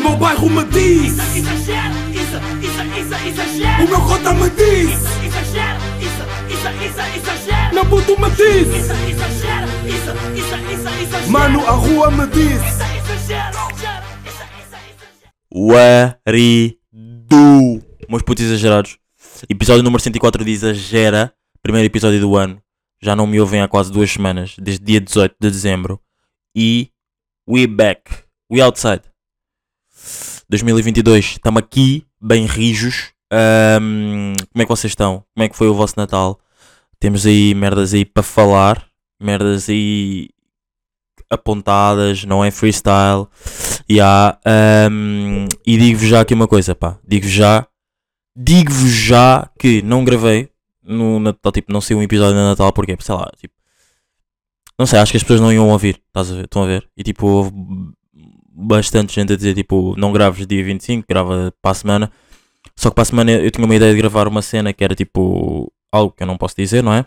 meu bairro me diz Isso, exagero, isso, isso, isso, exagero. O meu cota me diz Isso, exagero, isso, isso, isso, exagero. Meu puto me diz Isso, exagero, isso, isso, isso, exagero. Mano, a rua me diz Isso, exagero, isso, isso, exagero. Meus putos exagerados. Episódio número 104 de Exagera. Primeiro episódio do ano. Já não me ouvem há quase duas semanas. Desde dia 18 de dezembro. E we back. We outside. 2022. Estamos aqui, bem rijos. Ahm, como é que vocês estão? Como é que foi o vosso Natal? Temos aí merdas aí para falar. Merdas aí apontadas, não é freestyle. Yeah, um, e digo-vos já aqui uma coisa, pá. Digo-vos já. Digo-vos já que não gravei no Natal, tipo, não sei um episódio de Natal, porque, sei lá, tipo. Não sei, acho que as pessoas não iam ouvir, estás a ver? Estão a ver? E tipo, houve bastante gente a dizer, tipo, não graves dia 25, grava para a semana. Só que para a semana eu tinha uma ideia de gravar uma cena que era tipo algo que eu não posso dizer, não é?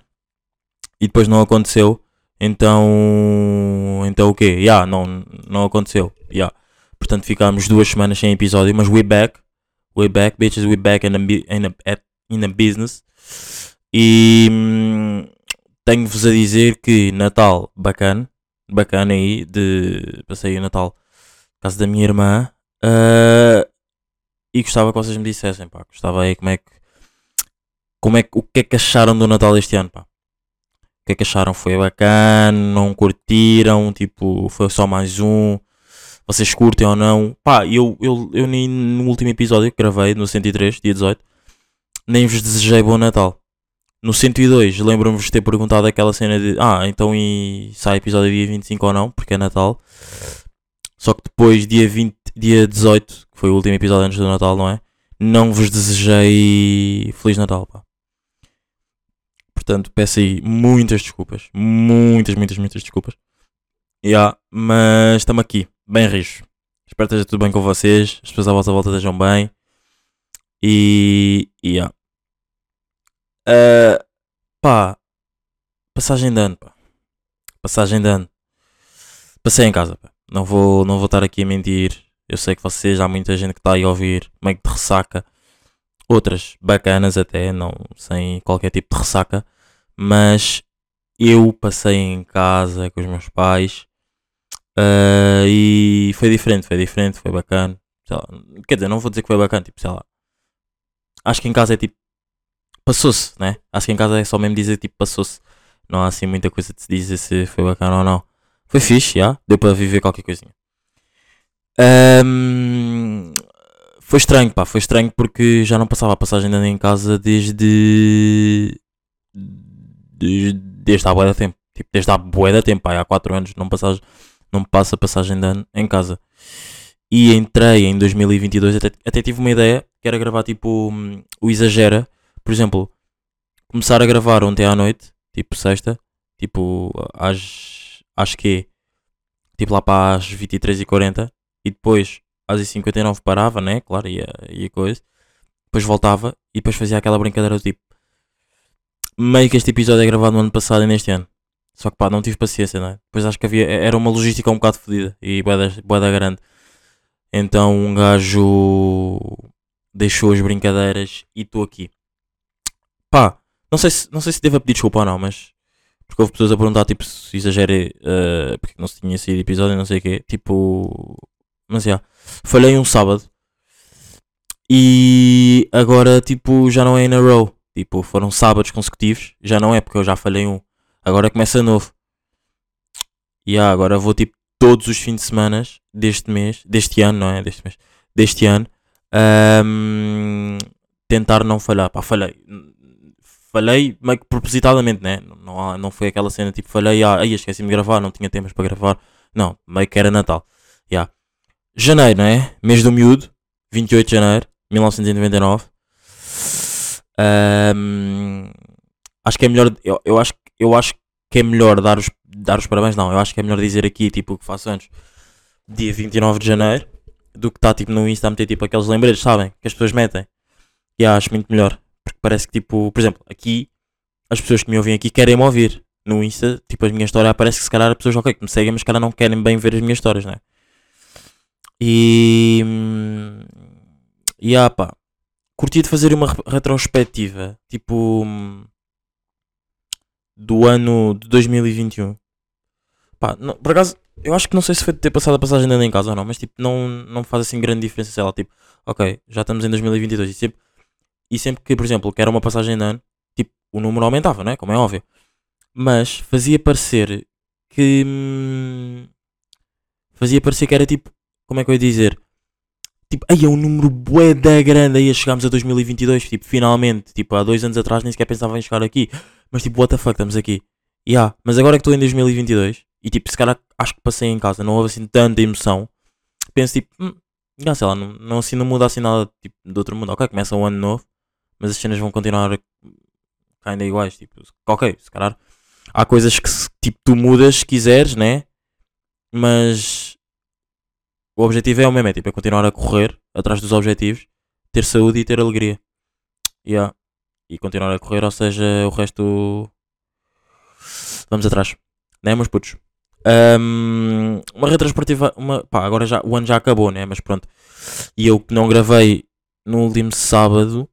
E depois não aconteceu. Então. Então o quê? Yeah, não, não aconteceu. Yeah. Portanto ficámos duas semanas sem episódio, mas we back. We back, bitches, we back in a, in a, in a business. E hum, tenho-vos a dizer que Natal bacana, bacana aí, de passei o Natal na casa da minha irmã. ah, e gostava que vocês me dissessem, pá. Gostava aí como é que. Como é que, o que é que acharam do Natal este ano, pá? O que é que acharam? Foi bacana? Não curtiram? Tipo, foi só mais um? Vocês curtem ou não? Pá, eu, eu, eu nem no último episódio que gravei, no 103, dia 18, nem vos desejei bom Natal. No 102, lembro-me de ter perguntado aquela cena de Ah, então e sai episódio dia 25 ou não? Porque é Natal. Só que depois, dia, 20, dia 18, que foi o último episódio antes do Natal, não é? Não vos desejei Feliz Natal, pá. Portanto, peço aí muitas desculpas. Muitas, muitas, muitas desculpas. Yeah, mas estamos aqui, bem rijos. Espero que esteja tudo bem com vocês. As pessoas à vossa volta estejam bem. E. yeah. Ah, pá. Passagem de ano, pá. Passagem de ano. Passei em casa, pá. Não vou, não vou estar aqui a mentir. Eu sei que vocês, há muita gente que está aí a ouvir, meio que de ressaca. Outras bacanas até, não sem qualquer tipo de ressaca. Mas eu passei em casa com os meus pais. ah, e foi diferente, foi diferente, foi bacana. Quer dizer, não vou dizer que foi bacana, tipo, sei lá. Acho que em casa é tipo. Passou-se, né? Acho que em casa é só mesmo dizer tipo passou-se. Não há assim muita coisa de se dizer se foi bacana ou não. Foi fixe, já. Deu para viver qualquer coisinha. Ahm, foi estranho, pá. Foi estranho porque já não passava a passagem de ano em casa desde. Desde, desde há de tempo. Tipo, desde há de tempo, pá. Há 4 anos não, passagem, não passa passagem de ano em casa. E entrei em 2022. Até, até tive uma ideia que era gravar tipo o Exagera. Por exemplo, começar a gravar ontem à noite, tipo sexta, tipo às. Acho que tipo lá para as 23h40 e depois às 59 parava, né? Claro, ia, ia coisa. Depois voltava e depois fazia aquela brincadeira do tipo. Meio que este episódio é gravado no ano passado e neste ano. Só que pá, não tive paciência, né? Depois acho que havia. Era uma logística um bocado fodida e boeda grande. Então um gajo deixou as brincadeiras e estou aqui. Pá, não sei, se, não sei se devo pedir desculpa ou não, mas. Porque houve pessoas a perguntar, tipo, se exagerei, eh, porque não se tinha saído episódio, não sei o quê. Tipo. Mas já. Falhei um sábado. E agora, tipo, já não é in a row. Tipo, foram sábados consecutivos. Já não é, porque eu já falhei um. Agora começa novo. E ah, agora vou, tipo, todos os fins de semana deste mês. Deste ano, não é? Deste mês. Deste ano. ahm, tentar não falhar. Pá, falhei. Falhei meio que propositadamente, né? Não, não foi aquela cena tipo, falhei, ah, esqueci-me de gravar, não tinha temas para gravar. Não, meio que era Natal. Yeah. Janeiro, não é? Mês do miúdo, 28 de janeiro, 1999. Ahm, acho que é melhor, eu, eu, acho, eu acho que é melhor dar os, dar os parabéns, não, eu acho que é melhor dizer aqui, tipo, o que faço antes, dia 29 de janeiro, do que está tipo no Insta a meter tipo aqueles lembretes, sabem? Que as pessoas metem. E acho muito melhor. Porque parece que tipo, por exemplo, aqui as pessoas que me ouvem aqui querem me ouvir. No Insta, tipo, a minha história parece que se calhar as pessoas ok, que me seguem, mas se calhar não querem bem ver as minhas histórias, né? E. E ah, pá, curti de fazer uma re- retrospectiva, tipo, do ano de 2021. Pá, não- por acaso, eu acho que não sei se foi de ter passado a passagem de em casa ou não, mas tipo, não, não faz assim grande diferença, sei lá, tipo, ok, já estamos em 2022 e sempre, e sempre que, por exemplo, que era uma passagem de ano, tipo, o número aumentava, não é? Como é óbvio. Mas fazia parecer que. hum, fazia parecer que era tipo. Como é que eu ia dizer? Tipo, aí é um número bué da grande. Aí chegámos a 2022. Tipo, finalmente. Tipo, há dois anos atrás nem sequer pensava em chegar aqui. Mas tipo, what the fuck, estamos aqui. Yeah. Mas agora que estou em 2022. E tipo, se calhar acho que passei em casa. Não houve assim tanta emoção. Penso tipo. Hum, sei lá. Não, não, assim, não muda assim nada tipo, do outro mundo. Ok, começa um ano novo. Mas as cenas vão continuar ainda iguais. Tipo, ok, se calhar há coisas que tipo tu mudas se quiseres, né? Mas o objetivo é o mesmo, é, tipo, é continuar a correr atrás dos objetivos, ter saúde e ter alegria. Yeah. E continuar a correr, ou seja, o resto vamos atrás. Né, meus putos? Ahm, uma retrospectiva, uma, pá, agora já, o ano já acabou, né? Mas pronto. E eu que não gravei no último sábado,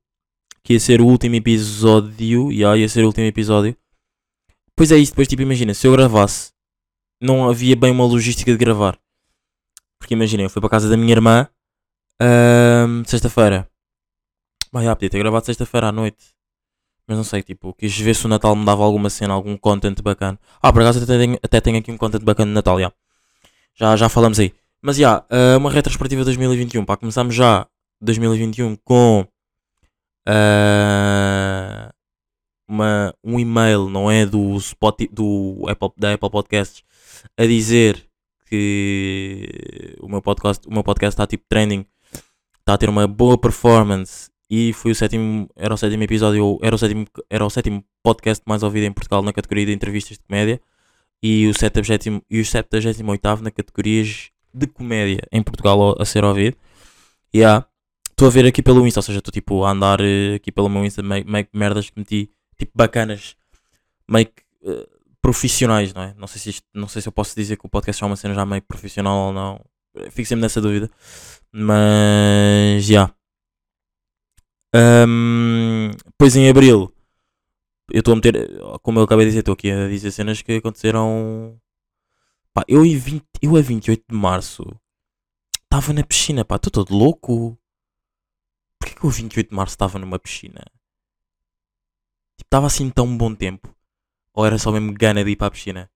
que ia ser o último episódio, yeah, ia ser o último episódio. Pois é isso, depois tipo, imagina, se eu gravasse, não havia bem uma logística de gravar. Porque imagina, eu fui para casa da minha irmã ahm, sexta-feira. Bah, já, podia ter gravado sexta-feira à noite. Mas não sei, tipo, quis ver se o Natal me dava alguma cena, algum content bacana. Ah, por acaso até tenho, até tenho aqui um content bacana de Natal, já. Já, já falamos aí. Mas já, ah, uma retrospectiva 2021, pá, começamos já 2021 com ah, uma, um e-mail, não é? Do, Spotify, do Apple, da Apple Podcasts a dizer que o meu podcast, o meu podcast está tipo trending, está a ter uma boa performance e foi o sétimo, era o sétimo episódio, era o sétimo, era o sétimo podcast mais ouvido em Portugal na categoria de entrevistas de comédia e o 78 e o 78 na categoria de comédia em Portugal a ser ouvido. Yeah. Estou a ver aqui pelo Insta, ou seja, estou tipo a andar eh, aqui pelo meu Insta meio, meio que merdas que meti, tipo bacanas, meio que eh, profissionais, não é? Não sei, se isto, não sei se eu posso dizer que o podcast é uma cena já meio profissional ou não. Fico sempre nessa dúvida. Mas já. Ahm, Depois em Abril eu estou a meter, como eu acabei de dizer, estou aqui a dizer cenas que aconteceram. Pá, eu, em 20, eu a 28 de Março estava na piscina, pá, estou todo louco. Que a 28 de Março estava numa piscina? Tipo, estava assim tão bom tempo. Ou era só mesmo gana de ir para a piscina?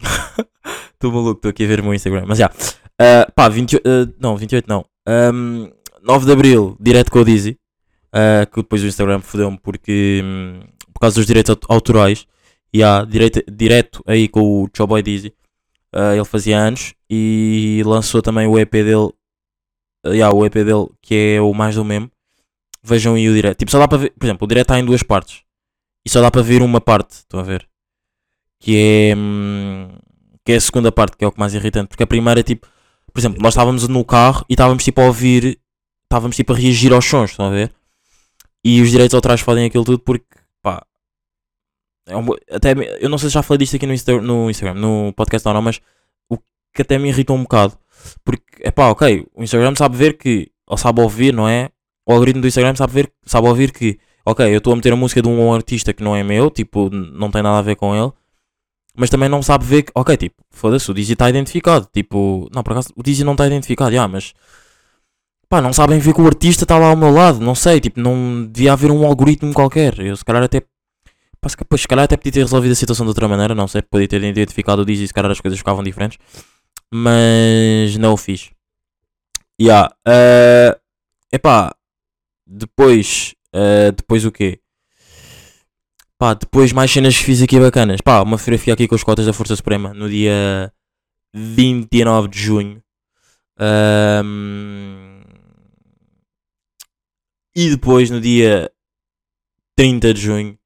Estou maluco, estou aqui a ver o meu Instagram. Mas já. Ah, pá, 28. ah, não, 28 não. Ahm, 9 de Abril, direto com o Dizzy. ah, que depois o Instagram fodeu-me porque. hum, por causa dos direitos aut- autorais. E há direto, direto aí com o Choboy Dizzy. Ah, ele fazia anos. E lançou também o EP dele. Ah, yeah, o EP dele, que é o mais do mesmo. Vejam aí o direto. Tipo, só dá para ver. Por exemplo, o direto está em duas partes. E só dá para ver uma parte. Estão a ver? Que é. hum, que é a segunda parte, que é o que mais irritante. Porque a primeira é tipo. Por exemplo, nós estávamos no carro e estávamos tipo a ouvir. Estávamos tipo a reagir aos sons, estão a ver? E os direitos autorais fazem aquilo tudo porque. pá. É um, até, eu não sei se já falei disto aqui no, Insta- no Instagram, no podcast ou não, mas o que até me irritou um bocado. Porque, é pá, ok, o Instagram sabe ver que. Ou sabe ouvir, não é? O algoritmo do Instagram sabe, ver, sabe ouvir que. Ok, eu estou a meter a música de um artista que não é meu, tipo, não tem nada a ver com ele mas também não sabe ver que, ok, tipo, foda-se, o Dizzy está identificado. Tipo, não, por acaso, o Dizzy não está identificado, já, mas pá, não sabem ver que o artista está lá ao meu lado, não sei, tipo, não devia haver um algoritmo qualquer. Eu se calhar até, pá, se, calhar até podia ter resolvido a situação de outra maneira, não sei, podia ter identificado o Dizzy se calhar as coisas ficavam diferentes, mas não o fiz. Yeah, epá, depois, eh, depois o quê? Pá, depois mais cenas que fiz aqui bacanas. Pá, uma fotografia aqui com os cotas da Força Suprema no dia 29 de junho. Ahm, E depois no dia 30 de junho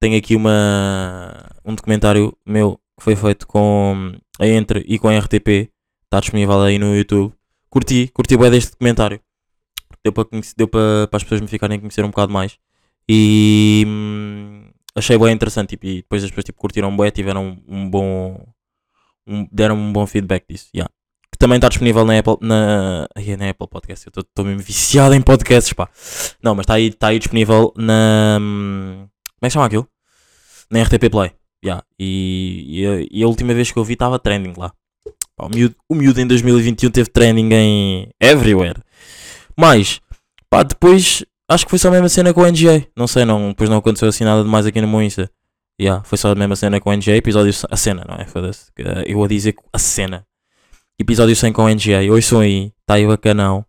tenho aqui uma, um documentário meu que foi feito com a Entre e com a RTP. Está disponível aí no YouTube. Curti, curti bem deste documentário. Deu para deu para, para as pessoas me ficarem a conhecer um bocado mais. E hum, achei bem interessante. Tipo, e depois as pessoas tipo, curtiram bem, tiveram um bom. um- deram um bom feedback disso. Yeah. que também está disponível na Apple, na, é na Apple Podcast. Eu estou mesmo viciado em podcasts, pá. Não, mas está aí, tá aí disponível na. hum, Como é que chama aquilo? Na RTP Play. Yeah. E, e, e a última vez que eu vi estava trending lá. Pá, o, miúdo, o miúdo em 2021 teve trending em everywhere. Mas, pá, depois acho que foi só a mesma cena com o NGA. Não sei, não, depois não aconteceu assim nada demais aqui no meu Insta. Yeah, foi só a mesma cena com o NGA, episódio a cena, não é? Foda-se. eh, Eu a dizer a cena. Episódio 100 com o NGA. Ouçam aí, está aí bacanão.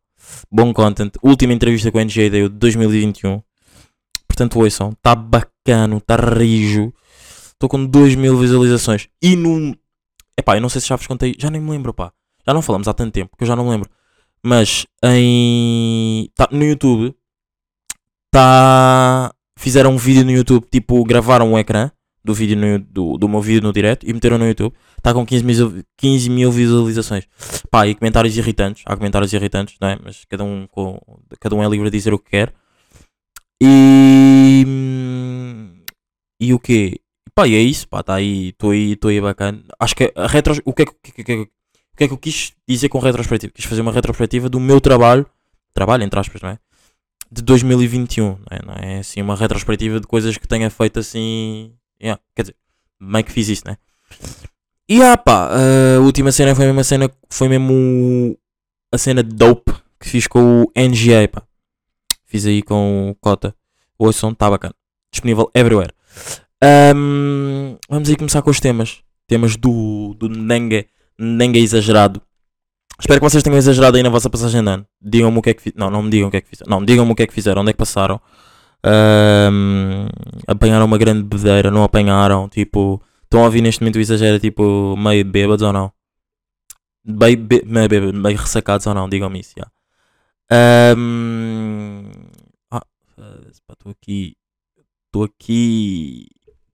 Bom content. Última entrevista com o NGA de 2021. Portanto, ouçam. Está bacano, está rijo. Estou com 2 mil visualizações. E no. Epá, eu não sei se já vos contei. Já nem me lembro, pá. Já não falamos há tanto tempo que eu já não me lembro. Mas em. Tá, no YouTube. Tá. Fizeram um vídeo no YouTube. Tipo, gravaram um ecrã do, vídeo no, do, do meu vídeo no direto e meteram no YouTube. Está com 15 mil, 15 mil visualizações. Pá, e comentários irritantes. Há comentários irritantes, não é? Mas cada um, com, cada um é livre a dizer o que quer. E. hum, E o quê? Pá, e é isso, pá, tá aí, estou aí, estou aí bacana. Acho que a retros, o que é que, que, é que- que é que eu quis dizer com retrospectiva? Quis fazer uma retrospectiva do meu trabalho, trabalho entre aspas, não é? De 2021, não é? Não é assim uma retrospectiva de coisas que tenha feito assim, yeah, quer dizer, meio que fiz isso, né? E ah pá, a última cena foi a mesma cena, foi mesmo a cena dope que fiz com o NGA, pá. Fiz aí com o Cota. O som tá bacana. Disponível everywhere. Ahm, vamos aí começar com os temas. Temas do, do Nenga, Nenga exagerado. Espero que vocês tenham exagerado aí na vossa passagem de ano. Digam-me o que é que fizeram. Não, não me digam o que é que fizeram. Não, digam-me o que é que fizeram. Onde é que passaram? Ahm, apanharam uma grande bebedeira? Não apanharam? Tipo, estão a ouvir neste momento o exagero, tipo, meio bêbados ou não? Meio, bê- meio, bêbados, meio ressacados ou não? Digam-me isso, já. Ahm, ah, pá, estou aqui. Estou aqui.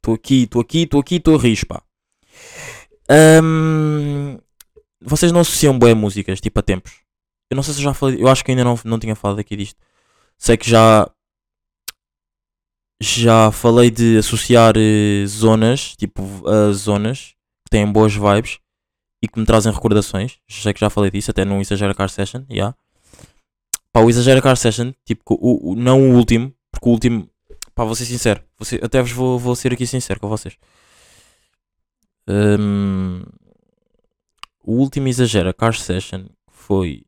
Estou aqui, estou aqui, estou aqui, estou a rir, pá. Ahm, vocês não associam boas músicas, tipo a tempos. Eu não sei se já falei, eu acho que ainda não, não tinha falado aqui disto. Sei que já. Já falei de associar eh, zonas, tipo a zonas que têm boas vibes e que me trazem recordações. Sei que já falei disso, até no Exagera Car Session, yeah. Pá, o Exagera Car Session, tipo, o, o- não o último, porque o último, pá, vou ser sincero, vou ser- até vos vou, vou ser aqui sincero com vocês. Hum, o último Exagera Car Session foi.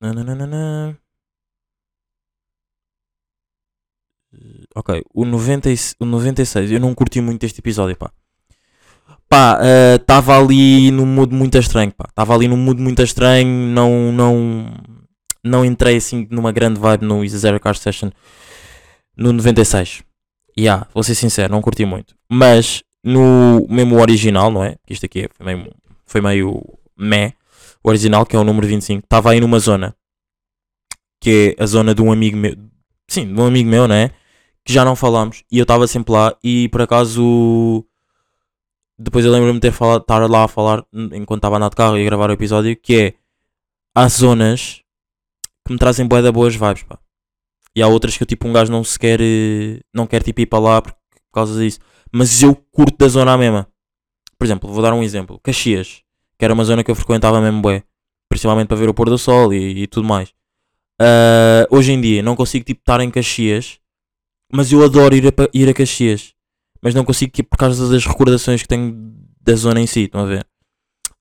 Nananana. Eh, Ok, o, 90, e- o 96, eu não curti muito este episódio, pá. Pá, estava ali num mood muito estranho, pá. Estava ali num mood muito estranho, não, não, não entrei assim numa grande vibe no Zero Car Session no 96. E yeah, vou ser sincero, não curti muito. Mas no mesmo original, não é? Isto aqui é- foi meio, foi meio meh. O original, que é o número 25, estava aí numa zona que é a zona de um amigo meu. Sim, de um amigo meu, não é? Que já não falámos. E eu estava sempre lá e por acaso. Depois eu lembro-me de ter falado, estar lá a falar enquanto estava a andar de carro e a gravar o episódio. Que é. Há zonas que me trazem da boas vibes, pá. E há outras que tipo um gajo não se quer. eh, Não quer tipo ir para lá por, causa disso. Mas eu curto da zona mesma. Por exemplo, vou dar um exemplo. Caxias. Que era uma zona que eu frequentava mesmo bué. Principalmente para ver o pôr do sol e, e tudo mais. Ah, hoje em dia não consigo tipo estar em Caxias. Mas eu adoro ir a, ir a Caxias. Mas não consigo tipo, por causa das recordações que tenho da zona em si. Estão a ver?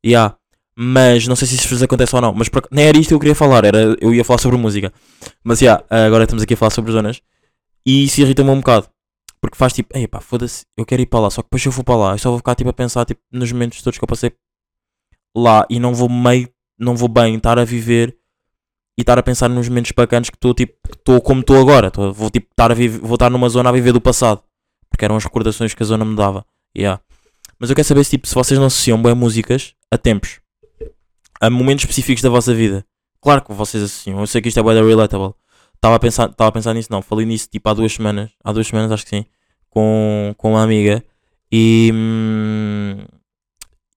Yeah. Mas não sei se isso vos acontece ou não. Mas por nem era isto que eu queria falar. Era, eu ia falar sobre música. Mas yeah, agora estamos aqui a falar sobre zonas. E isso irrita-me um bocado. Porque faz tipo, ei pá, foda-se, eu quero ir para lá. Só que depois eu for para lá, eu só vou ficar tipo a pensar tipo, nos momentos todos que eu passei lá. E não vou meio, não vou bem estar a viver e estar a pensar nos momentos bacanas que estou tipo, estou como estou agora. Tô, vou tipo estar a viver, vou estar numa zona a viver do passado. Porque eram as recordações que a zona me dava. Yeah. Mas eu quero saber se, tipo, se vocês não associam bem músicas a tempos. A momentos específicos da vossa vida. Claro que vocês associam. Eu sei que isto é da relatable. Estava a pensar, estava a pensar nisso, não. Falei nisso tipo há duas semanas. Há duas semanas, acho que sim. Com, com uma amiga. E. hum,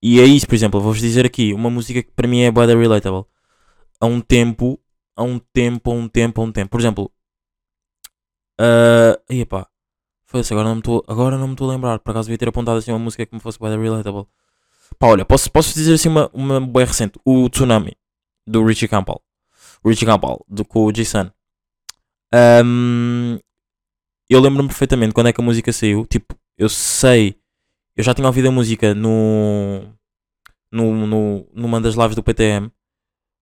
e é isso, por exemplo. Vou-vos dizer aqui. Uma música que para mim é da relatable. A um tempo. A um tempo, a um tempo, a um tempo. Por exemplo. Uh, aí, pá. Foi-se, agora não me estou agora não me estou a lembrar. Por acaso devia ter apontado assim uma música que me fosse da relatable. Pá, olha, posso, posso dizer assim uma, uma boa recente. O Tsunami, do Richie Campbell. Richie Campbell, do, com o Jason. Ahm, eu lembro-me perfeitamente quando é que a música saiu. Tipo, eu sei. Eu já tinha ouvido a música no. no, no numa das lives do PTM.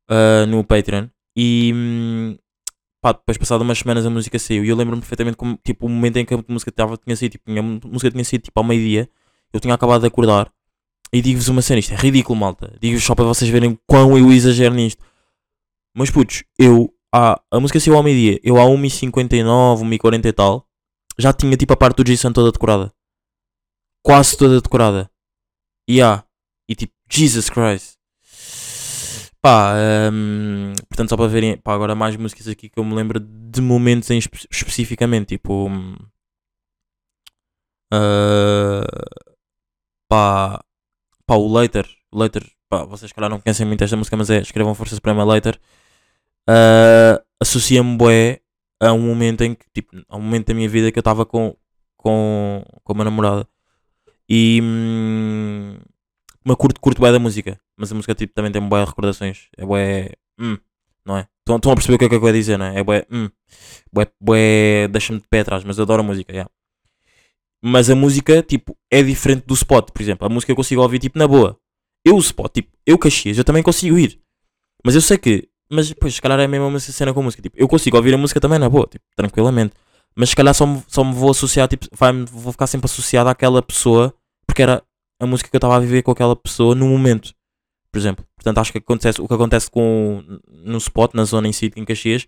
ah, no Patreon. E. pá, depois passado umas semanas a música saiu. E eu lembro-me perfeitamente como, tipo, o momento em que a música tava, tinha sido. Tipo, a música tinha sido tipo ao meio-dia. Eu tinha acabado de acordar. E digo-vos uma cena, isto é ridículo, malta. Digo-vos só para vocês verem quão eu exagero nisto. Mas putos, eu. Ah, a música saiu ao meio-dia. Eu à 1h59, 1h40 e tal. Já tinha tipo a parte do Jason toda decorada. Quase toda decorada. E há. E tipo, Jesus Christ. Pá, hum, portanto, só para verem. Pá, agora mais músicas aqui que eu me lembro de momentos em espe- especificamente. Tipo. hum, ah, pá, pá, o Later. O Later. Pá, vocês, calhar, não conhecem muito esta música, mas é. Escrevam Força Suprema Later. Ah, Associa-me, bué, a um momento em que. Tipo, a um momento da minha vida que eu estava com, com, com uma namorada. E. Hum, uma curto, curto bué da música. Mas a música tipo, também tem bué recordações. É bué. Hum, não é? Estão a perceber o que é que eu quero dizer, não é? É bué. Hum, bué, bué deixa-me de pé atrás, mas eu adoro a música, yeah. Mas a música, tipo, é diferente do spot, por exemplo. A música eu consigo ouvir, tipo, na boa. Eu, o spot, tipo, eu Caxias, eu também consigo ir. Mas eu sei que. Mas, pois, se calhar é a mesma cena com a música. Tipo, eu consigo ouvir a música também na boa, tipo, tranquilamente. Mas se calhar só me, só me vou associar, tipo, vai vou ficar sempre associado àquela pessoa, porque era a música que eu estava a viver com aquela pessoa no momento, por exemplo. Portanto, acho que acontece, o que acontece com, no spot, na zona em si, em Caxias,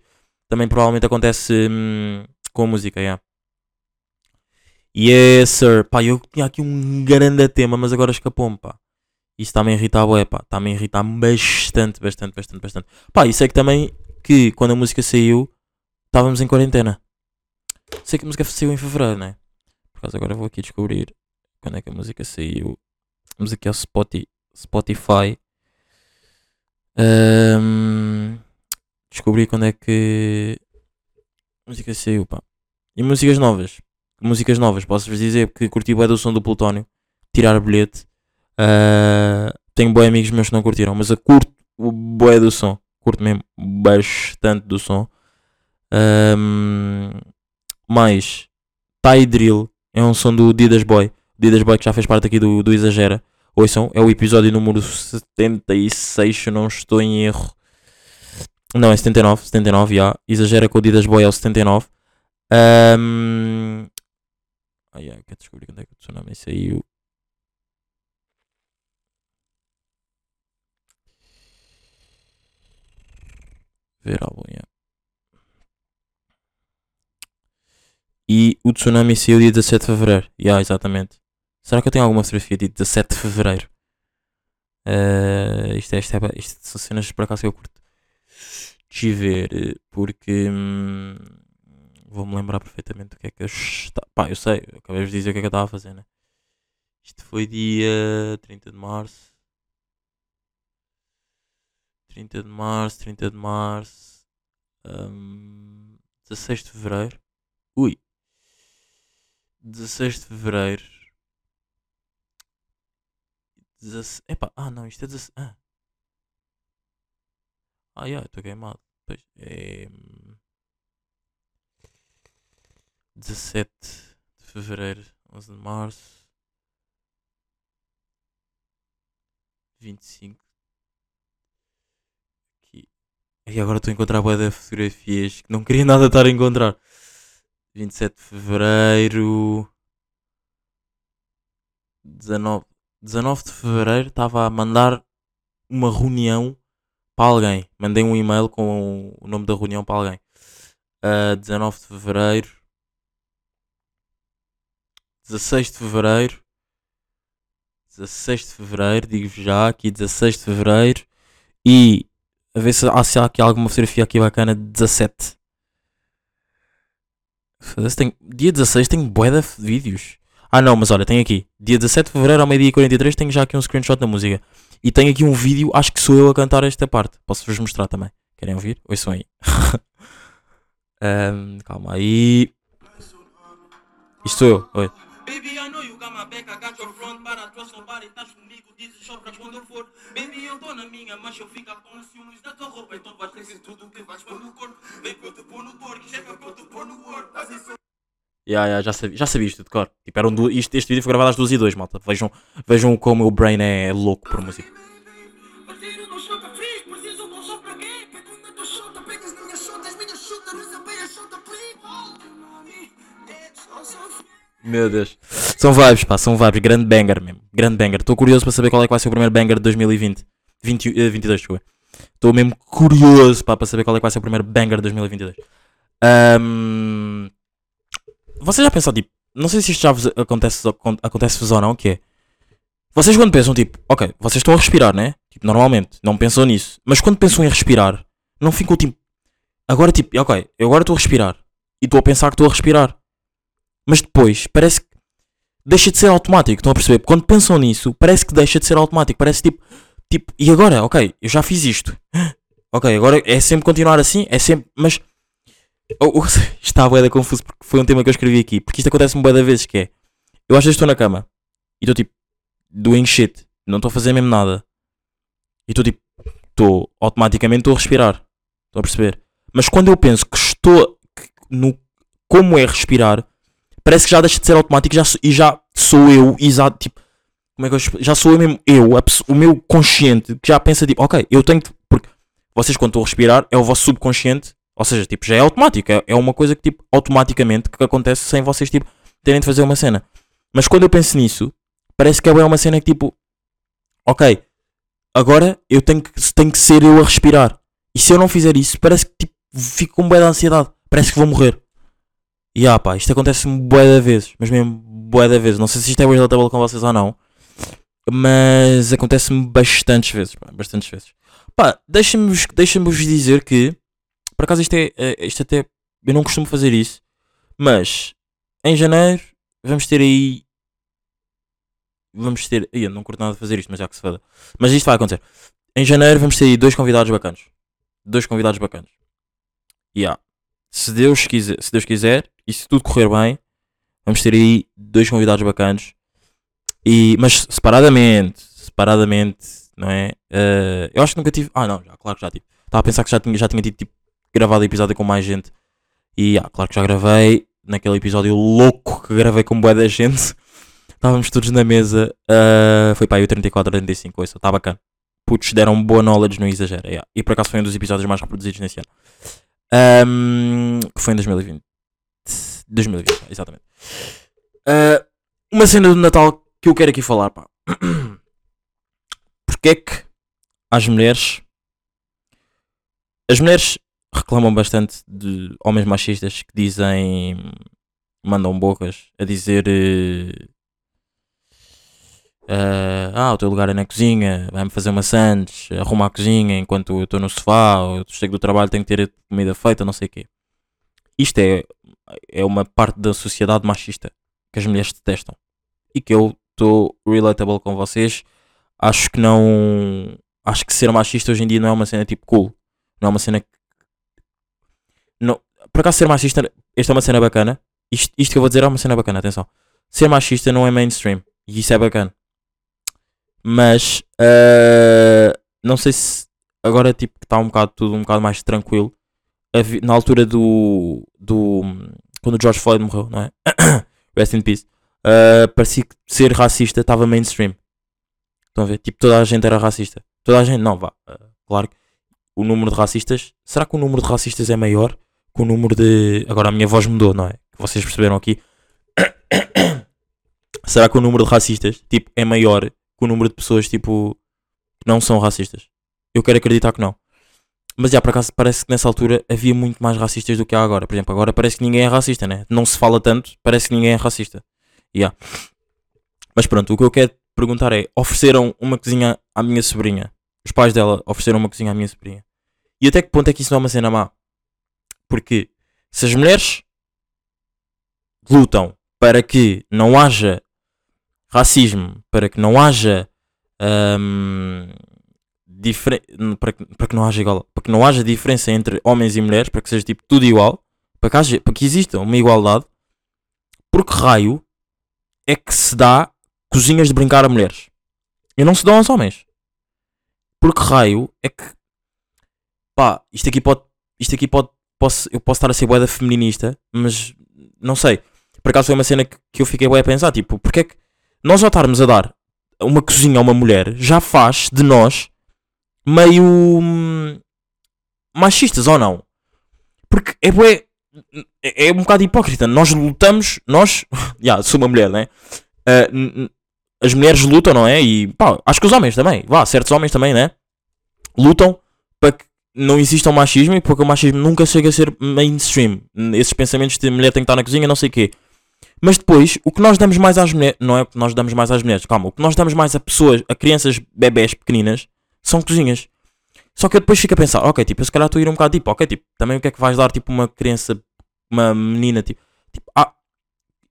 também provavelmente acontece hum, com a música, yeah. Yes, sir. Pá, eu tinha aqui um grande tema, mas agora escapou-me, pá. Isso está-me a irritar, bué, pá. Está-me a irritar bastante, bastante, bastante, bastante. Pá, e sei que também que quando a música saiu, estávamos em quarentena. Sei que a música saiu em fevereiro, né? Por causa agora vou aqui descobrir quando é que a música saiu. Vamos aqui ao Spotify. Ahm, descobri quando é que a música saiu, pá. E músicas novas. Músicas novas, posso-vos dizer que curti bué do som do Plutónio. Tirar bilhete. Ah, tenho bué amigos meus que não curtiram, mas eu curto o bué do som. Curto mesmo bastante do som. Mais Ty Drill é um som do Didas Boy. Didas Boy que já fez parte aqui do, do Exagera. Ouçam, é o episódio número 76, se não estou em erro. Não, é 79, 79, já. Exagera com o Didas Boy é o 79. Um... Ai, ai, quero descobrir quando é que o tsunami saiu. Ver álbum, yeah. E o tsunami saiu dia 17 de Fevereiro. Yeah, exatamente. Será que eu tenho alguma fotografia de 17 de Fevereiro? Eh, isto, é, isto, é, isto são cenas por acaso que eu curto de ver. eh, Porque hum, vou-me lembrar perfeitamente do que é que eu. Pá, eu sei, eu acabei de dizer o que é que eu estava a fazer, né? Isto foi dia 30 de março. 30 de março, 30 de março. hum, 16 de Fevereiro. Ui. 16 de Fevereiro. 16... Epá, ah não, isto é 16... Ah, ah estou queimado. Pois, é... hum, 17 de Fevereiro, 11 de Março. 25. Aqui. E agora estou a encontrar bué de fotografias que não queria nada estar a encontrar. 27 de Fevereiro. 19, 19 de Fevereiro estava a mandar uma reunião para alguém. Mandei um e-mail com o nome da reunião para alguém. Ah, 19 de Fevereiro. 16 de Fevereiro. 16 de Fevereiro, digo-vos já aqui 16 de Fevereiro. E a ver se há, se há aqui alguma fotografia aqui bacana de 17. Foda-se, Tem, dia 16 tenho bué de vídeos. Ah não, mas olha, tem aqui. Dia 17 de Fevereiro ao meio-dia e 43 tenho já aqui um screenshot da música. E tenho aqui um vídeo, acho que sou eu a cantar esta parte. Posso-vos mostrar também. Querem ouvir? Ouçam aí. Ahm, calma aí. Isto sou eu. Oi. Baby, I know you got my back, I got your front, I trust nobody, estás comigo, dizes só pra quando eu for. Baby, eu tô na minha, mas eu fico com ciúmes da tua roupa, então vais ter tudo que vais pôr no corpo. Vem que eu te pôr no porco, chega que eu te pôr no corpo. Assim sou Ya, ya, já sabia, já sabia isto de cor. Tipo, eram du- isto, este vídeo foi gravado às 2 e 2, malta. Vejam, vejam como o brain é louco por música. Meu Deus. São vibes, pá, são vibes. Grande banger mesmo. Grande banger. Estou curioso para saber qual é que vai ser o primeiro banger de 2020. 20, eh, 22, desculpa. Estou mesmo curioso, pá, para saber qual é que vai ser o primeiro banger de 2022. Ahm, Vocês já pensaram, tipo, não sei se isto já vos acontece, acontece-vos ou não, que é. Vocês quando pensam, tipo, ok, vocês estão a respirar, né? Tipo, normalmente, não pensam nisso. Mas quando pensam em respirar, não ficam tipo. Agora, tipo, ok, eu agora estou a respirar. E estou a pensar que estou a respirar. Mas depois, parece que deixa de ser automático. Estão a perceber? Quando pensam nisso, parece que deixa de ser automático. Parece tipo, tipo, e agora? Ok, eu já fiz isto. Ok, agora é sempre continuar assim, é sempre, mas oh, oh, está a bué da confuso porque foi um tema que eu escrevi aqui. Porque isto acontece-me bué da vezes que é, eu às vezes estou na cama e estou tipo, doing shit, não estou a fazer mesmo nada. E estou tipo, estou, automaticamente estou a respirar. Estão a perceber? Mas quando eu penso que estou no como é respirar, parece que já deixa de ser automático já, e já sou eu, exato, tipo, como é que eu já sou eu mesmo, eu, a o meu consciente, que já pensa tipo, ok, eu tenho que, porque vocês quando estão a respirar, é o vosso subconsciente, ou seja, tipo, já é automático, é, é uma coisa que tipo, automaticamente, que acontece sem vocês, tipo, terem de fazer uma cena. Mas quando eu penso nisso, parece que é bem uma cena que tipo, ok, agora eu tenho que, tenho que ser eu a respirar. E se eu não fizer isso, parece que tipo, fico com bué de ansiedade, parece que vou morrer. E ah pá, isto acontece-me bué de vezes, mas mesmo bué de vezes. Não sei se isto é relatable com vocês ou não, mas acontece-me bastantes vezes, pá, bastantes vezes. Pá, deixem-me deixem dizer que, por acaso isto é, é- isto até, eu não costumo fazer isso, mas em janeiro vamos ter aí, vamos ter, eu não curto nada de fazer isto, mas já que se foda. Mas isto vai acontecer. Em janeiro vamos ter aí dois convidados bacanas. Dois convidados bacanas. Yeah. Se Deus quiser, se Deus quiser e se tudo correr bem, vamos ter aí dois convidados bacanas. E, mas separadamente, separadamente, não é? Eh, eu acho que nunca tive. Ah, não, já, claro que já tive. Estava a pensar que já tinha, já tinha tido tipo, gravado episódio com mais gente. E ah, claro que já gravei. Naquele episódio louco que gravei com boa da gente. Estávamos todos na mesa. eh, foi para aí o 34, 35. Isso, está bacana. Putos deram boa knowledge, não exagera. yeah. E por acaso foi um dos episódios mais reproduzidos nesse ano. Ahm, que foi em 2020. 2020, exatamente. Ah, uma cena do Natal que eu quero aqui falar, pá. Porque é que as mulheres. As mulheres reclamam bastante de homens machistas que dizem. mandam bocas a dizer. eh, eh, ah, o teu lugar é na cozinha, vai-me fazer maçãs, arruma a cozinha enquanto eu estou no sofá, ou chego do trabalho tenho que ter comida feita, não sei o quê. Isto é, é uma parte da sociedade machista que as mulheres detestam e que eu estou relatable com vocês. Acho que não. Acho que ser machista hoje em dia não é uma cena tipo cool. Não é uma cena que. Não, por acaso ser machista, esta é uma cena bacana. Isto, isto que eu vou dizer é uma cena bacana, atenção. Ser machista não é mainstream e isso é bacana. Mas eh, não sei se agora tipo está um bocado tudo um bocado mais tranquilo. Na altura do. do quando o George Floyd morreu, não é? Rest in peace. eh, parecia que ser racista estava mainstream. Estão a ver? Tipo, toda a gente era racista. Toda a gente, não, vá. eh, claro que o número de racistas. Será que o número de racistas é maior que o número de. Agora a minha voz mudou, não é? Vocês perceberam aqui. Será que o número de racistas tipo, é maior que o número de pessoas tipo, que não são racistas? Eu quero acreditar que não. Mas já, por acaso, parece que nessa altura havia muito mais racistas do que há agora. Por exemplo, agora parece que ninguém é racista, né? Não se fala tanto, parece que ninguém é racista. Yeah. Mas pronto, o que eu quero perguntar é: ofereceram uma cozinha à minha sobrinha? Os pais dela ofereceram uma cozinha à minha sobrinha. E até que ponto é que isso não é uma cena má? Porque se as mulheres lutam para que não haja racismo, para que não haja hum, difere- para, para que não haja igual, para que não haja diferença entre homens e mulheres, para que seja tipo tudo igual, para que, haja, para que exista uma igualdade, por que raio é que se dá cozinhas de brincar a mulheres? E não se dão aos homens. Porque raio é que. Pá, isto aqui pode. Isto aqui pode. Posso, eu posso estar a ser boeda feminista, mas não sei. Por acaso foi uma cena que, que eu fiquei bué a pensar. Tipo, porque é que nós já estarmos a dar uma cozinha a uma mulher já faz de nós meio. hum, machistas ou não? Porque é. É, é um bocado hipócrita. Nós lutamos. Nós. Já, sou uma mulher, né? Ah, n- n- as mulheres lutam, não é? E pá, acho que os homens também. Vá, certos homens também, né? Lutam para que não exista o machismo e porque o machismo nunca chega a ser mainstream. Esses pensamentos de mulher tem que estar na cozinha, não sei o quê. Mas depois, o que nós damos mais às mulheres, não é o que nós damos mais às mulheres, calma, o que nós damos mais a pessoas, a crianças, bebés pequeninas, são cozinhas. Só que eu depois fico a pensar, ok, tipo, eu se calhar estou a ir um bocado tipo, ok, tipo, também o que é que vais dar, tipo, uma criança, uma menina, tipo, tipo ah,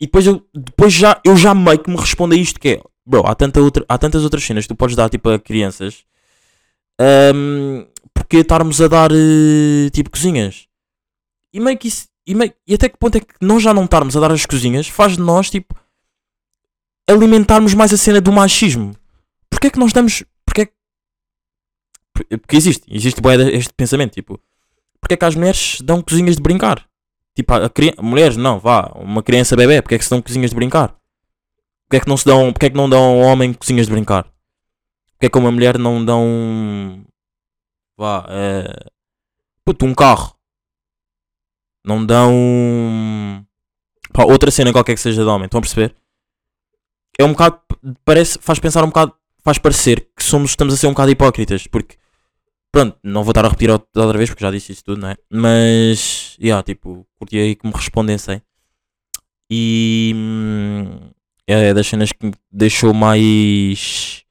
e depois eu, depois já, eu já meio que me respondo a isto que é, bro, há, tanta outra, há tantas outras cenas que tu podes dar, tipo, a crianças, ahm, porque estarmos a dar, eh, tipo, cozinhas? E meio que isso, e, meio, e até que ponto é que nós já não estarmos a dar as cozinhas faz de nós, tipo, alimentarmos mais a cena do machismo? Porquê é que nós damos, porque é que por- porque existe, existe este pensamento, tipo, porque é que as mulheres dão cozinhas de brincar? Tipo, a, cri- mulheres, não, vá, uma criança bebê, porque é que se dão cozinhas de brincar? Porque é que não se dão, porque é que não dão ao homem cozinhas de brincar? Porque é que a uma mulher não dão, vá, é, puto, um carro? Não dão, pá, outra cena qualquer que seja de homem, estão a perceber? É um bocado, parece, faz pensar um bocado, faz parecer que somos, estamos a ser um bocado hipócritas, porque Pronto, não vou estar a repetir outra vez porque já disse isso tudo, não é? Mas, yeah, tipo, curti aí que me respondessem. E hum, é das cenas que me deixou mais.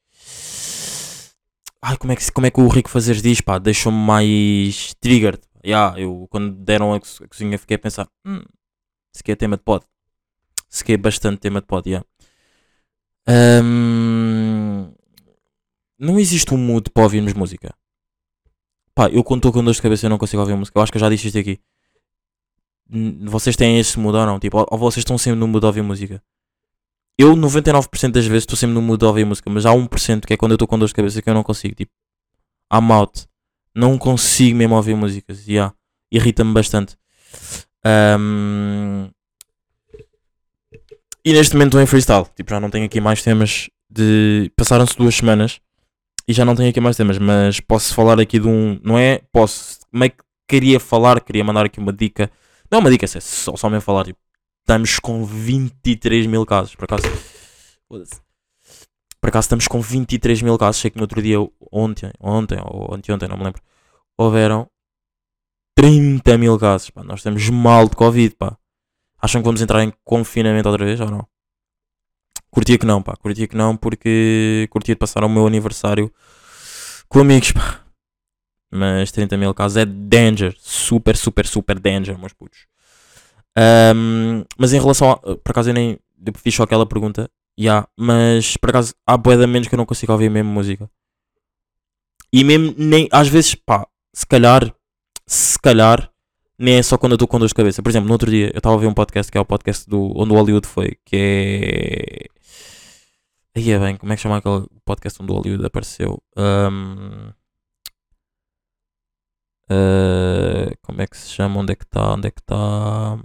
Ai, como é que, como é que o Rico Fazeres diz, pá? Deixou-me mais triggered. Yeah, eu, quando deram a, co- a cozinha, fiquei a pensar: hum, isso aqui é tema de pod. Isso aqui é bastante tema de pod, yeah. Hum, não existe um mood para ouvirmos música. Pá, eu quando estou com dor de cabeça eu não consigo ouvir música. Eu acho que eu já disse isto aqui. Vocês têm esse mood ou não? Tipo, ou vocês estão sempre no mood de ouvir música? Eu, 99% das vezes, estou sempre no mood de ouvir música. Mas há 1% que é quando eu estou com dor de cabeça que eu não consigo. Tipo, I'm out. Não consigo mesmo ouvir músicas. Yeah. Irrita-me bastante. Ahm, E neste momento estou em freestyle. Tipo, já não tenho aqui mais temas de. Passaram-se duas semanas e já não tenho aqui mais temas, mas posso falar aqui de um. Não é? Posso. Meio que queria falar, queria mandar aqui uma dica. Não é uma dica, é só, só mesmo falar. Tipo, estamos com 23 mil casos, por acaso. Por acaso estamos com 23 mil casos. Sei que no outro dia, ontem, ontem ou anteontem, não me lembro, houveram 30 mil casos. Pá. Nós estamos mal de Covid, pá. Acham que vamos entrar em confinamento outra vez ou não? Curtia que não, pá. Curtia que não porque curtia de passar o meu aniversário com amigos, pá. Mas 30 mil casos é danger. Super, super, super danger, meus putos. Ahm, mas em relação a. Por acaso eu nem. Eu fiz só aquela pergunta. Ya, mas por acaso há de menos que eu não consigo ouvir mesmo música. E mesmo nem. Às vezes, pá, se calhar. Se calhar. Nem é só quando eu estou com dor de cabeça. Por exemplo, no outro dia eu estava a ver um podcast que é o podcast do, onde o Hollywood foi. Que é. Aí é bem, como é que chama aquele podcast onde o Hollywood apareceu? Ahm, ah, como é que se chama? Onde é que está? Onde é que está?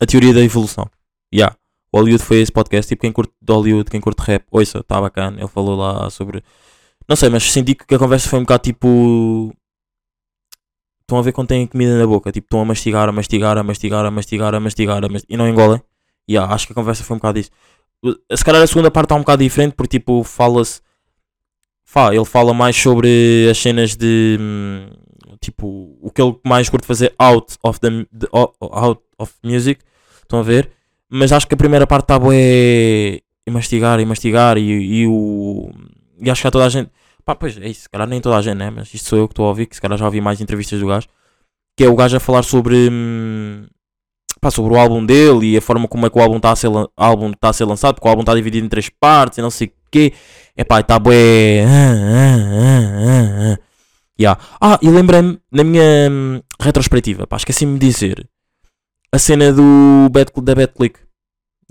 A teoria da evolução. Yeah. O Hollywood foi esse podcast. Tipo, quem curte de Hollywood, quem curte rap, ouça, está bacana. Ele falou lá sobre. Não sei, mas senti que a conversa foi um bocado tipo. Estão a ver quando têm comida na boca. Tipo, estão a mastigar, a mastigar, a mastigar, a mastigar, a mastigar, a mastigar e não engolem. Yeah, acho que a conversa foi um bocado isso. Se calhar a segunda parte está um bocado diferente porque tipo fala-se. Fá, ele fala mais sobre as cenas de hum, tipo o que ele mais curte fazer out of the o- out of music. Estão a ver? Mas acho que a primeira parte está bué e mastigar e mastigar e, e o. E acho que há toda a gente. Pá, pois é isso, se calhar nem toda a gente, né? Mas isto sou eu que estou a ouvir, que se calhar já ouvi mais entrevistas do gajo. Que é o gajo a falar sobre. hum, pá, sobre o álbum dele e a forma como é que o álbum está a ser, álbum tá a ser lançado, porque o álbum está dividido em três partes e não sei o quê. É pá, está bué. Yeah. Ah, e lembrei-me na minha hum, retrospectiva, pá, esqueci-me de dizer a cena do Bad, da Bad Click.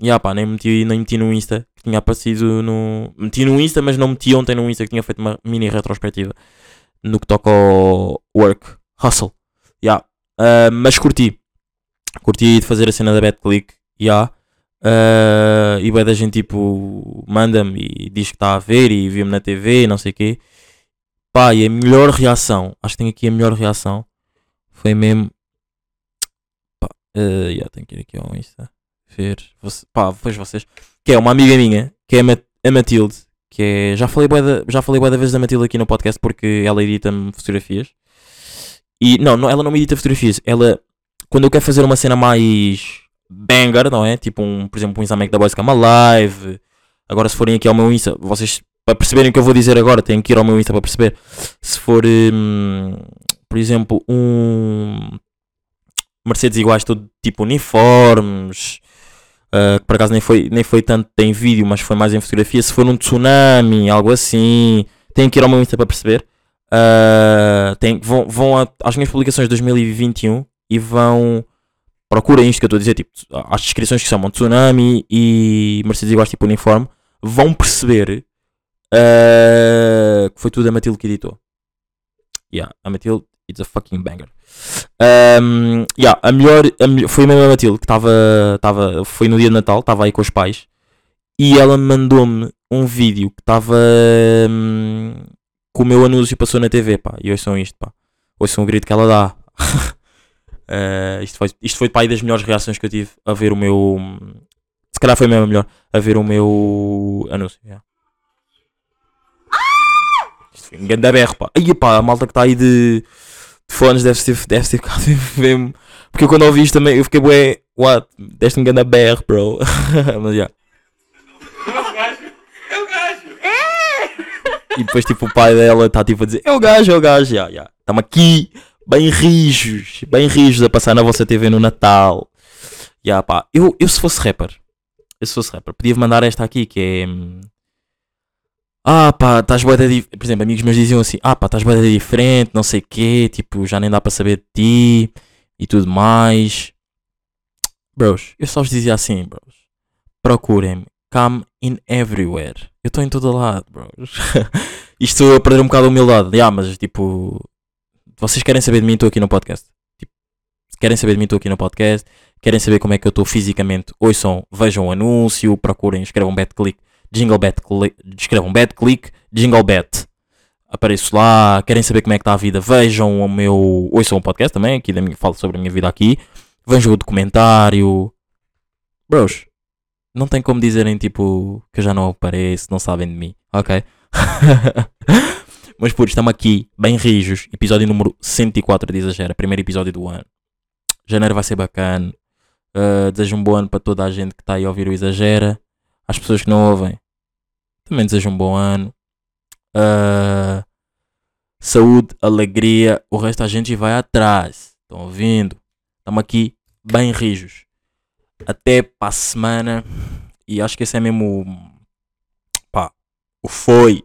Yeah, pá, nem meti, nem meti no Insta que tinha aparecido no. Meti no Insta, mas não meti ontem no Insta que tinha feito uma mini retrospectiva no que toca ao work, hustle. Yeah. Ah, mas curti. Curti de fazer a cena da Bad Click. Yeah. Ah, e vai da gente tipo manda-me e diz que está a ver e viu-me na TV e não sei o quê. Pá, e a melhor reação, acho que tenho aqui a melhor reação, foi mesmo. Pá, ah, yeah, tenho que ir aqui ao Insta ver. Você, pá, depois vocês. Que é uma amiga minha, que é a, Ma- a Matilde. Que é. Já falei da, já falei da vez da Matilde aqui no podcast porque ela edita-me fotografias. E não, não, ela não me edita fotografias. Ela, quando eu quero fazer uma cena mais banger, não é? Tipo, um, por exemplo, um Instagram da Boys uma live. Agora, se forem aqui ao meu Insta, vocês, para perceberem o que eu vou dizer agora, têm que ir ao meu Insta para perceber. Se for, hum, por exemplo, um Mercedes iguais, tudo tipo uniformes. Uh, que por acaso nem foi, nem foi tanto em vídeo, mas foi mais em fotografia. Se for um tsunami, algo assim, têm que ir ao meu Insta para perceber. Uh, tem, vão vão a- às minhas publicações de 2021 e vão. Procurem isto que eu estou a dizer, tipo, as descrições que chamam Tsunami e Mercedes iguais, tipo uniforme, vão perceber uh, que foi tudo a Matilde que editou. Yeah, a Matilde, it's a fucking banger. Um, yeah, a melhor, a melhor- foi a mesma Matilde que estava, estava, foi no dia de Natal, estava aí com os pais e ela mandou-me um vídeo que estava hum, que o meu anúncio passou na TV, pá, e ouçam isto, pá, ouçam o grito que ela dá. Uh, isto foi, isto foi pá, aí das melhores reações que eu tive a ver o meu, se calhar foi mesmo a melhor, a ver o meu anúncio. yeah. Isto foi um grande berro, pá. Aí, pá, a malta que está aí de, de fones deve ter, deve ter ficado mesmo. Porque eu quando ouvi isto também, eu fiquei, bué, what? Deste um grande berro, bro. Mas, já. E depois, tipo, o pai dela está tipo a dizer: É o gajo, é o gajo, já, já. Estamos aqui, bem rijos, bem rijos a passar na vossa TV no Natal. Já, pá. Eu, eu se fosse rapper, eu se fosse rapper, podia mandar esta aqui que é. hum, Ah, pá, estás da dif-" Por exemplo, amigos meus diziam assim: Ah, pá, estás bué da diferente, não sei o quê, tipo, já nem dá para saber de ti e tudo mais. Bros, eu só vos dizia assim, bros. Procurem-me. Come in everywhere. Eu estou em todo lado, bros. Isto a perder um bocado a humildade. Yeah, mas tipo. Vocês querem saber de mim, estou aqui no podcast. Tipo, querem saber de mim, estou aqui no podcast. Querem saber como é que eu estou fisicamente? Ouçam, vejam o anúncio, procurem, escrevam bad click, jingle bad click, escrevam bad click, jingle bet. Apareço lá, querem saber como é que está a vida? Vejam o meu. Ouçam o podcast também, aqui da minha, falo sobre a minha vida aqui. Vejam o documentário. Bros, não tem como dizerem tipo que eu já não apareço, não sabem de mim, ok? Mas por estamos aqui, bem rijos, episódio número 104 de Exagera, primeiro episódio do ano. Janeiro vai ser bacana. Uh, desejo um bom ano para toda a gente que está aí a ouvir o Exagera. Às pessoas que não ouvem, também desejo um bom ano. Uh, saúde, alegria, o resto a gente vai atrás. Estão ouvindo? Estamos aqui, bem rijos. Até para a semana. E acho que esse é mesmo. Pá, o foi.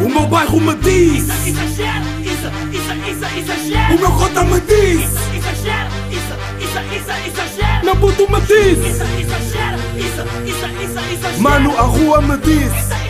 O meu bairro me diz, Exagera, isso, isso, isso, exagera. o meu cota me diz, Exagera, isso, isso, isso, exagera. meu puto me diz, Isso, exagera, isso, isso, isso, exagera. mano, a rua me diz. Isso,